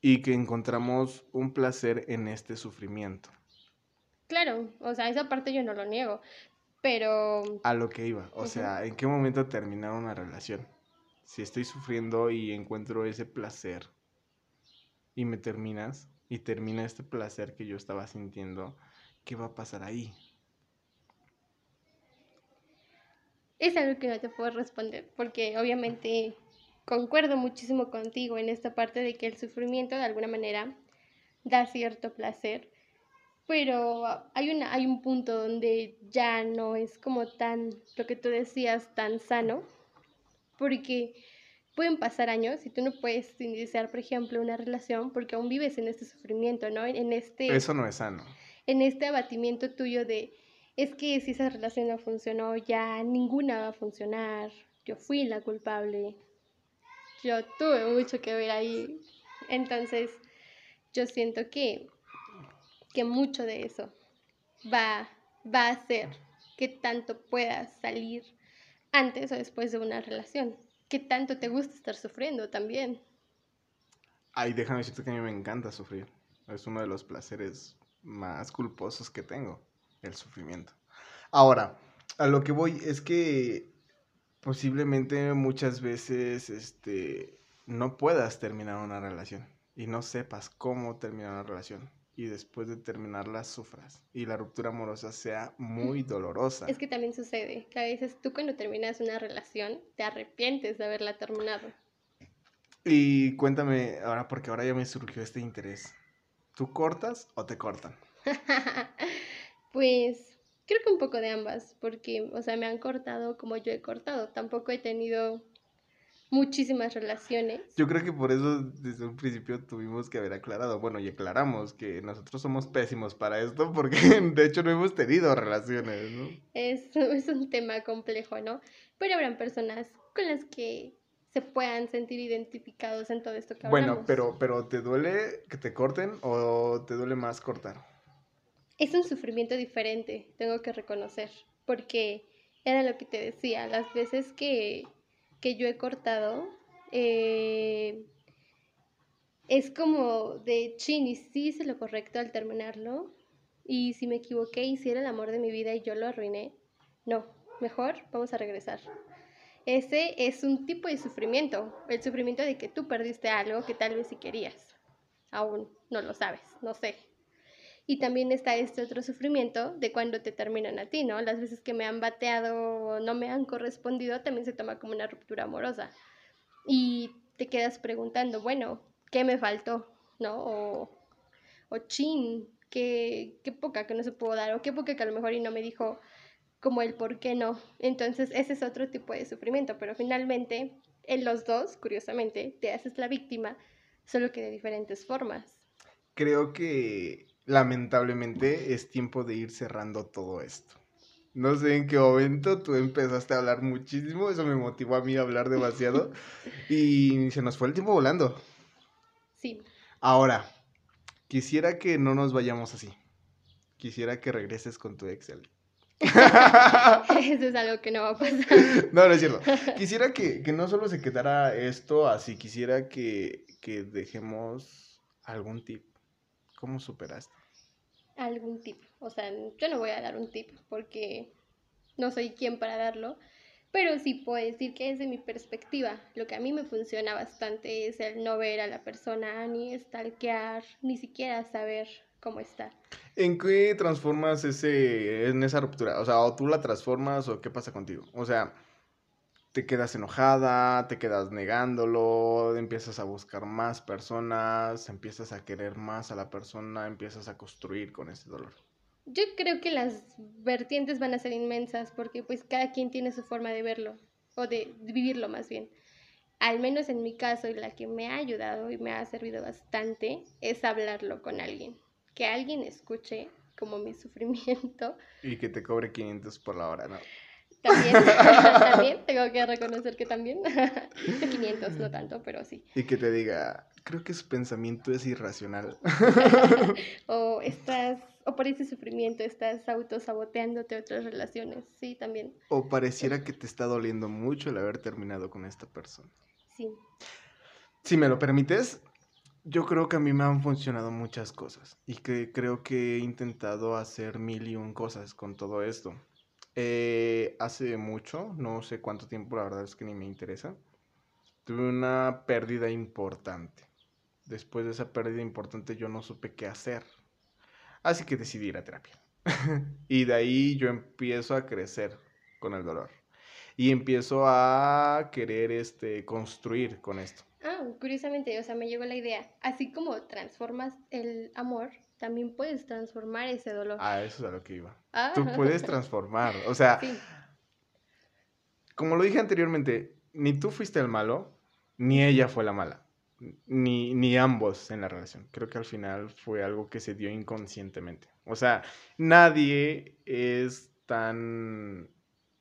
y que encontramos un placer en este sufrimiento. Claro, o sea, esa parte yo no lo niego, pero A lo que iba, o sea, ¿en qué momento terminar una relación? Si estoy sufriendo y encuentro ese placer y me terminas y termina este placer que yo estaba sintiendo, ¿qué va a pasar ahí? es algo que no te puedo responder, porque obviamente concuerdo muchísimo contigo en esta parte de que el sufrimiento de alguna manera da cierto placer, pero hay, una, hay un punto donde ya no es como tan, lo que tú decías, tan sano, porque pueden pasar años y tú no puedes iniciar, por ejemplo, una relación porque aún vives en este sufrimiento, ¿no? En este... Eso no es sano. En este abatimiento tuyo de, es que si esa relación no funcionó, ya ninguna va a funcionar, yo fui la culpable, yo tuve mucho que ver ahí. Entonces, yo siento que, que mucho de eso va, va a hacer que tanto puedas salir antes o después de una relación. Que tanto te gusta estar sufriendo también. Ay, déjame decirte que a mí me encanta sufrir. Es uno de los placeres más culposos que tengo, el sufrimiento. Ahora, a lo que voy es que posiblemente muchas veces este, no puedas terminar una relación y no sepas cómo terminar una relación y después de terminarla sufras y la ruptura amorosa sea muy dolorosa. Es que también sucede que a veces tú cuando terminas una relación te arrepientes de haberla terminado. Y cuéntame ahora, porque ahora ya me surgió este interés. ¿Tú cortas o te cortan? pues creo que un poco de ambas, porque, o sea, me han cortado como yo he cortado. Tampoco he tenido muchísimas relaciones. Yo creo que por eso desde un principio tuvimos que haber aclarado, bueno, y aclaramos que nosotros somos pésimos para esto porque de hecho no hemos tenido relaciones, ¿no? Es, es un tema complejo, ¿no? Pero habrán personas con las que se puedan sentir identificados en todo esto que hablamos. Bueno, pero, pero ¿te duele que te corten o te duele más cortar? Es un sufrimiento diferente, tengo que reconocer, porque era lo que te decía, las veces que que yo he cortado, eh, es como de chin y sí hice lo correcto al terminarlo. Y si me equivoqué y si era el amor de mi vida y yo lo arruiné, no, mejor vamos a regresar. Ese es un tipo de sufrimiento, el sufrimiento de que tú perdiste algo que tal vez sí querías. Aún no lo sabes, no sé. Y también está este otro sufrimiento de cuando te terminan a ti, ¿no? Las veces que me han bateado o no me han correspondido también se toma como una ruptura amorosa. Y te quedas preguntando, bueno, ¿qué me faltó? ¿No? O, o chin, qué, qué poca que no se pudo dar, o qué poca que a lo mejor y no me dijo como el por qué no. Entonces ese es otro tipo de sufrimiento, pero finalmente en los dos, curiosamente, te haces la víctima, solo que de diferentes formas. Creo que lamentablemente es tiempo de ir cerrando todo esto. No sé en qué momento tú empezaste a hablar muchísimo, eso me motivó a mí a hablar demasiado y se nos fue el tiempo volando. Sí. Ahora, quisiera que no nos vayamos así. Quisiera que regreses con tu Excel. Eso es algo que no va a pasar. No, no es cierto. Quisiera que, no solo se quedara esto así, quisiera que, que dejemos algún tip ¿Cómo superaste? Algún tip. O sea, yo no voy a dar un tip porque no soy quien para darlo, pero sí puedo decir que desde mi perspectiva, lo que a mí me funciona bastante es el no ver a la persona, ni stalkear, ni siquiera saber cómo está. ¿En qué transformas ese, en esa ruptura? O sea, o tú la transformas o qué pasa contigo. O sea, te quedas enojada, te quedas negándolo, empiezas a buscar más personas, empiezas a querer más a la persona, empiezas a construir con ese dolor. Yo creo que las vertientes van a ser inmensas porque pues cada quien tiene su forma de verlo o de vivirlo más bien. Al menos en mi caso y la que me ha ayudado y me ha servido bastante es hablarlo con alguien. Que alguien escuche como mi sufrimiento. Y que te cobre 500 por la hora, ¿no? También, también, tengo que reconocer que también. 500, no tanto, pero sí. Y que te diga, creo que su pensamiento es irracional. o estás, o por ese sufrimiento estás autosaboteándote otras relaciones, sí, también. O pareciera que te está doliendo mucho el haber terminado con esta persona. Sí. Si me lo permites, yo creo que a mí me han funcionado muchas cosas y que creo que he intentado hacer mil y un cosas con todo esto. Eh, hace mucho, no sé cuánto tiempo, la verdad es que ni me interesa, tuve una pérdida importante. Después de esa pérdida importante yo no supe qué hacer. Así que decidí ir a terapia. y de ahí yo empiezo a crecer con el dolor. Y empiezo a querer este, construir con esto. Ah, curiosamente, o sea, me llegó la idea. Así como transformas el amor, también puedes transformar ese dolor. Ah, eso es a lo que iba. Ah. Tú puedes transformar. O sea, como lo dije anteriormente, ni tú fuiste el malo, ni ella fue la mala, ni, ni ambos en la relación. Creo que al final fue algo que se dio inconscientemente. O sea, nadie es tan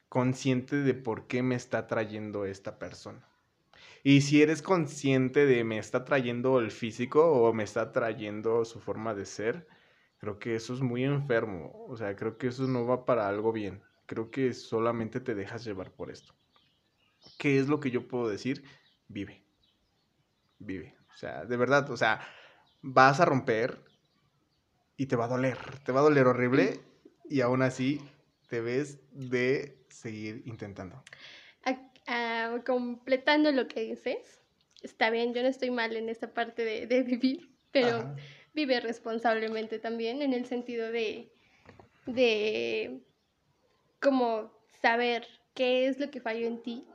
consciente de por qué me está trayendo esta persona. Y si eres consciente de me está trayendo el físico o me está trayendo su forma de ser, creo que eso es muy enfermo. O sea, creo que eso no va para algo bien. Creo que solamente te dejas llevar por esto. ¿Qué es lo que yo puedo decir? Vive. Vive. O sea, de verdad, o sea, vas a romper y te va a doler. Te va a doler horrible y aún así te ves de seguir intentando. Ah, completando lo que dices, está bien, yo no estoy mal en esta parte de, vivir, pero vive responsablemente también en el sentido de, de como saber qué es lo que falló en ti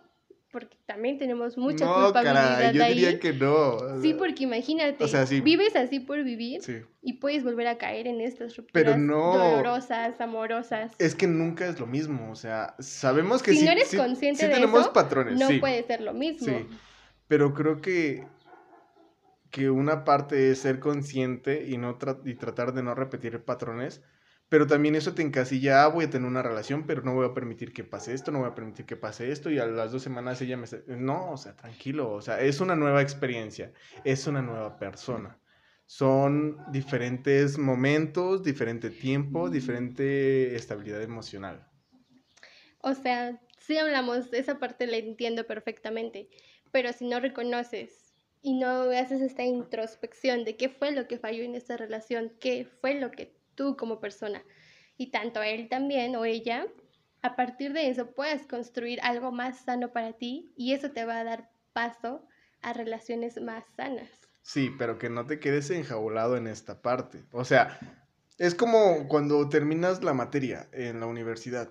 porque también tenemos mucha no, culpabilidad cara, yo diría que no. Sí, porque imagínate, vives así por vivir y puedes volver a caer en estas rupturas dolorosas, amorosas. Es que nunca es lo mismo, o sea, sabemos que si no eres consciente de tenemos eso, patrones, no puede ser lo mismo. Sí, pero creo que que una parte es ser consciente y no y tratar de no repetir patrones pero también eso te encasilla, ah, voy a tener una relación, pero no voy a permitir que pase esto, no voy a permitir que pase esto, y a las dos semanas ella me... No, o sea, tranquilo, o sea, es una nueva experiencia, es una nueva persona. Son diferentes momentos, diferente tiempo, diferente estabilidad emocional. O sea, sí hablamos, esa parte la entiendo perfectamente, pero si no reconoces y no haces esta introspección de qué fue lo que falló en esta relación, qué fue lo que tú como persona. Y tanto él también o ella, a partir de eso puedes construir algo más sano para ti y eso te va a dar paso a relaciones más sanas. Sí, pero que no te quedes enjaulado en esta parte. O sea, es como cuando terminas la materia en la universidad.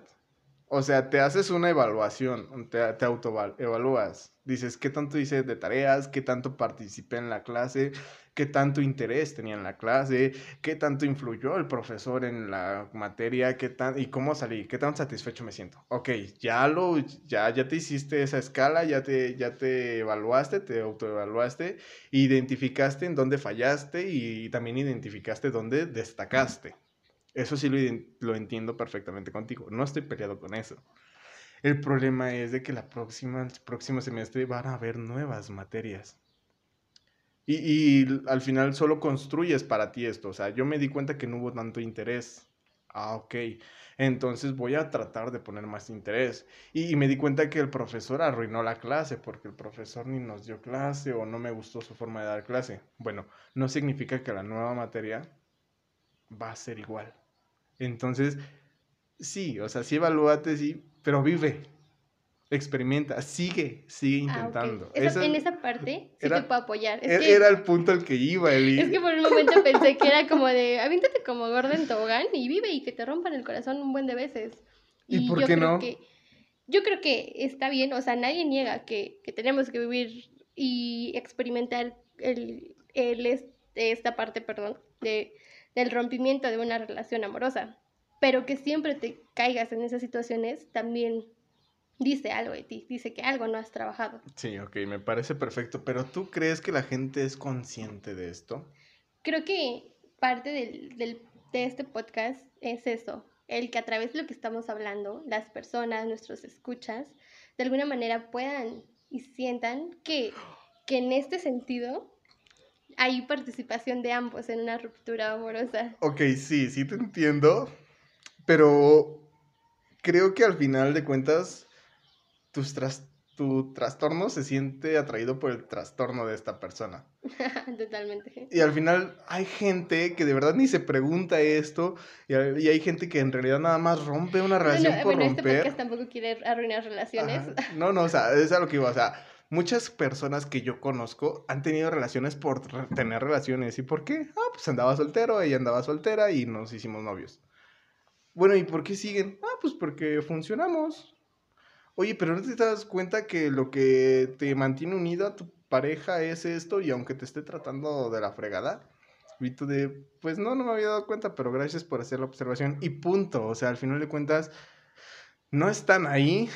O sea, te haces una evaluación, te, te autoevalúas. Dices, ¿qué tanto hice de tareas? ¿Qué tanto participé en la clase? qué tanto interés tenía en la clase, qué tanto influyó el profesor en la materia, qué tan, y cómo salí, qué tan satisfecho me siento. Ok, ya lo, ya, ya te hiciste esa escala, ya te, ya te evaluaste, te autoevaluaste, identificaste en dónde fallaste y también identificaste dónde destacaste. Eso sí lo, lo entiendo perfectamente contigo, no estoy peleado con eso. El problema es de que la próxima, el próximo semestre van a haber nuevas materias. Y, al final solo construyes para ti esto. O sea, yo me di cuenta que no hubo tanto interés. Ah, ok. Entonces voy a tratar de poner más interés. Y, me di cuenta que el profesor arruinó la clase porque el profesor ni nos dio clase o no me gustó su forma de dar clase. Bueno, no significa que la nueva materia va a ser igual. Entonces, sí, o sea, sí evalúate, sí, pero vive experimenta, sigue, sigue ah, intentando. en esa parte sí te puedo apoyar. E, era el punto al que iba, Eli. Es que por un momento pensé que era como de, avíntate como Gordon Tobogán y vive y que te rompan el corazón un buen de veces. ¿Y, por qué no? yo creo que está bien, o sea, nadie niega que, tenemos que vivir y experimentar el, el, esta parte, perdón, de, del rompimiento de una relación amorosa. Pero que siempre te caigas en esas situaciones también dice algo de ti, dice que algo no has trabajado. Sí, ok, me parece perfecto, pero ¿tú crees que la gente es consciente de esto? Creo que parte del, del, de este podcast es eso, el que a través de lo que estamos hablando, las personas, nuestros escuchas, de alguna manera puedan y sientan que, que en este sentido hay participación de ambos en una ruptura amorosa. Ok, sí, sí te entiendo, pero creo que al final de cuentas tu trastorno se siente atraído por el trastorno de esta persona. Totalmente. Y al final hay gente que de verdad ni se pregunta esto y hay, gente que en realidad nada más rompe una relación por bueno, este romper. Este tampoco quiere arruinar relaciones. No, no, o sea, es a lo que iba, o sea, muchas personas que yo conozco han tenido relaciones por tener relaciones. ¿Y por qué? Ah, pues andaba soltero, ella andaba soltera y nos hicimos novios. Bueno, ¿y por qué siguen? Ah, pues porque funcionamos. Oye, pero ¿no te das cuenta que lo que te mantiene unido a tu pareja es esto y aunque te esté tratando de la fregada? Y tú de, pues no, no me había dado cuenta, pero gracias por hacer la observación y punto. O sea, al final de cuentas, no están ahí,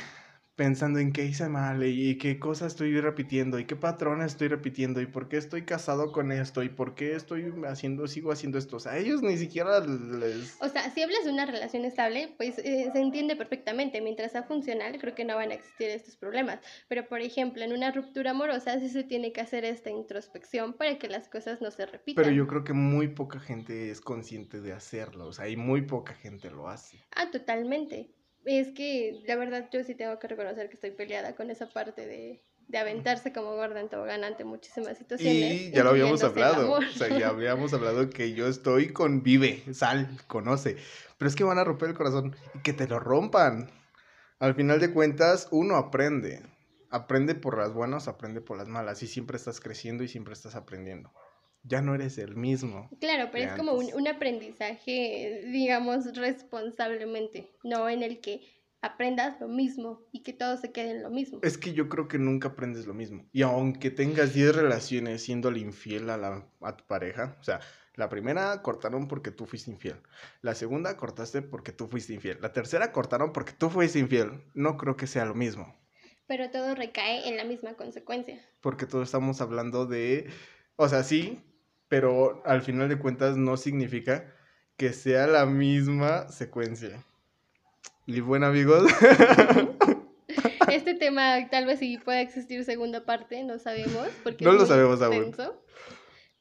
pensando en qué hice mal y qué cosas estoy repitiendo y qué patrones estoy repitiendo y por qué estoy casado con esto y por qué estoy haciendo, sigo haciendo esto. O sea, ellos ni siquiera les... O sea, si hablas de una relación estable, pues eh, se entiende perfectamente. Mientras sea funcional, creo que no van a existir estos problemas. Pero, por ejemplo, en una ruptura amorosa sí se tiene que hacer esta introspección para que las cosas no se repitan. Pero yo creo que muy poca gente es consciente de hacerlo. O sea, y muy poca gente lo hace. Ah, totalmente. Es que la verdad yo sí tengo que reconocer que estoy peleada con esa parte de, de aventarse como gorda en tobogán ante muchísimas situaciones. Y ya lo habíamos hablado. O sea, ya habíamos hablado que yo estoy con vive, sal, conoce. Pero es que van a romper el corazón y que te lo rompan. Al final de cuentas, uno aprende. Aprende por las buenas, aprende por las malas. Y siempre estás creciendo y siempre estás aprendiendo ya no eres el mismo. Claro, pero es como un, un, aprendizaje, digamos, responsablemente, no en el que aprendas lo mismo y que todo se quede en lo mismo. Es que yo creo que nunca aprendes lo mismo. Y aunque tengas 10 relaciones siendo infiel a, la, a tu pareja, o sea, la primera cortaron porque tú fuiste infiel. La segunda cortaste porque tú fuiste infiel. La tercera cortaron porque tú fuiste infiel. No creo que sea lo mismo. Pero todo recae en la misma consecuencia. Porque todos estamos hablando de... O sea, sí, pero al final de cuentas no significa que sea la misma secuencia. Y bueno, amigos. Este tema tal vez sí pueda existir segunda parte, no sabemos. Porque no lo sabemos aún.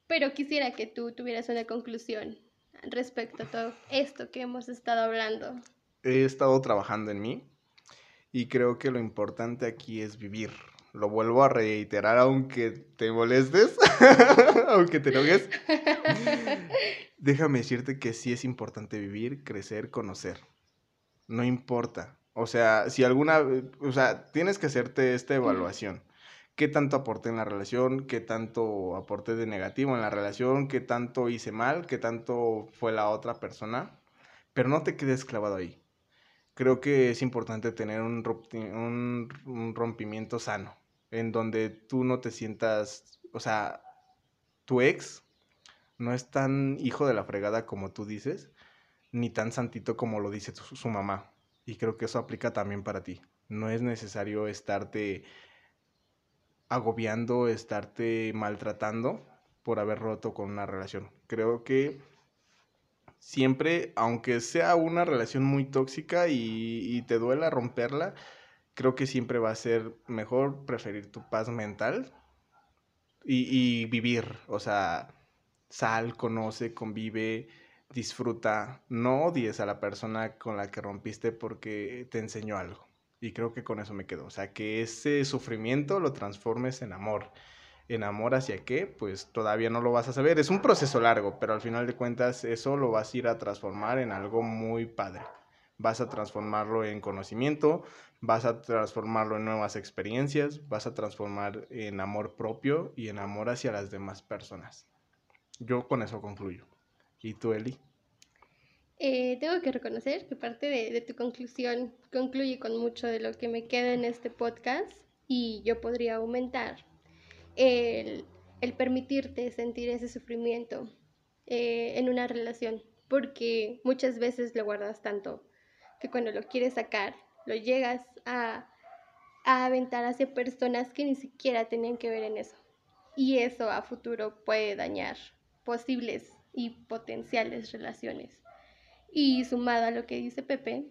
Pero quisiera que tú tuvieras una conclusión respecto a todo esto que hemos estado hablando. He estado trabajando en mí y creo que lo importante aquí es vivir lo vuelvo a reiterar aunque te molestes, aunque te enojes. Déjame decirte que sí es importante vivir, crecer, conocer. No importa. O sea, si alguna, o sea, tienes que hacerte esta evaluación. ¿Qué tanto aporté en la relación? ¿Qué tanto aporté de negativo en la relación? ¿Qué tanto hice mal? ¿Qué tanto fue la otra persona? Pero no te quedes clavado ahí. Creo que es importante tener un, un rompimiento sano en donde tú no te sientas, o sea, tu ex no es tan hijo de la fregada como tú dices, ni tan santito como lo dice su, mamá. Y creo que eso aplica también para ti. No es necesario estarte agobiando, estarte maltratando por haber roto con una relación. Creo que siempre, aunque sea una relación muy tóxica y, y te duela romperla, creo que siempre va a ser mejor preferir tu paz mental y, vivir. O sea, sal, conoce, convive, disfruta. No odies a la persona con la que rompiste porque te enseñó algo. Y creo que con eso me quedo. O sea, que ese sufrimiento lo transformes en amor. ¿En amor hacia qué? Pues todavía no lo vas a saber. Es un proceso largo, pero al final de cuentas eso lo vas a ir a transformar en algo muy padre. Vas a transformarlo en conocimiento, vas a transformarlo en nuevas experiencias, vas a transformar en amor propio y en amor hacia las demás personas. Yo con eso concluyo. ¿Y tú, Eli? Eh, tengo que reconocer que parte de, tu conclusión concluye con mucho de lo que me queda en este podcast y yo podría aumentar el, permitirte sentir ese sufrimiento eh, en una relación, porque muchas veces lo guardas tanto que cuando lo quieres sacar lo llegas a, aventar hacia personas que ni siquiera tenían que ver en eso. Y eso a futuro puede dañar posibles y potenciales relaciones. Y sumado a lo que dice Pepe,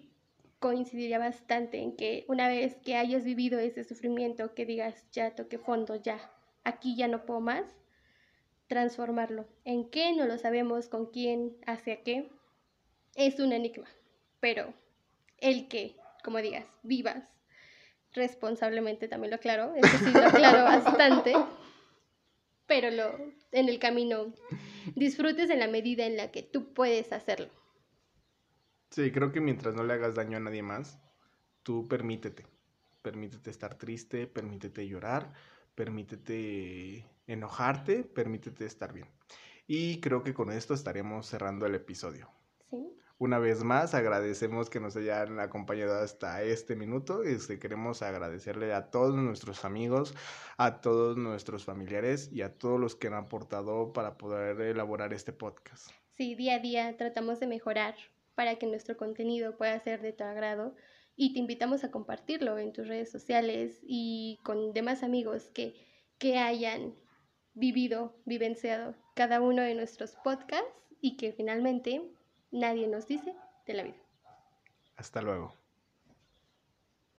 coincidiría bastante en que una vez que hayas vivido ese sufrimiento, que digas, ya toqué fondo, ya, aquí ya no puedo más, transformarlo. ¿En qué? No lo sabemos, con quién, hacia qué. Es un enigma, pero el que como digas, vivas responsablemente, también lo aclaro, eso sí lo aclaro bastante, pero lo, en el camino disfrutes en la medida en la que tú puedes hacerlo. Sí, creo que mientras no le hagas daño a nadie más, tú permítete, permítete estar triste, permítete llorar, permítete enojarte, permítete estar bien. Y creo que con esto estaremos cerrando el episodio. Sí. Una vez más, agradecemos que nos hayan acompañado hasta este minuto. Este, queremos agradecerle a todos nuestros amigos, a todos nuestros familiares y a todos los que han aportado para poder elaborar este podcast. Sí, día a día tratamos de mejorar para que nuestro contenido pueda ser de tu agrado y te invitamos a compartirlo en tus redes sociales y con demás amigos que, que hayan vivido, vivenciado cada uno de nuestros podcasts y que finalmente nadie nos dice de la vida. Hasta luego.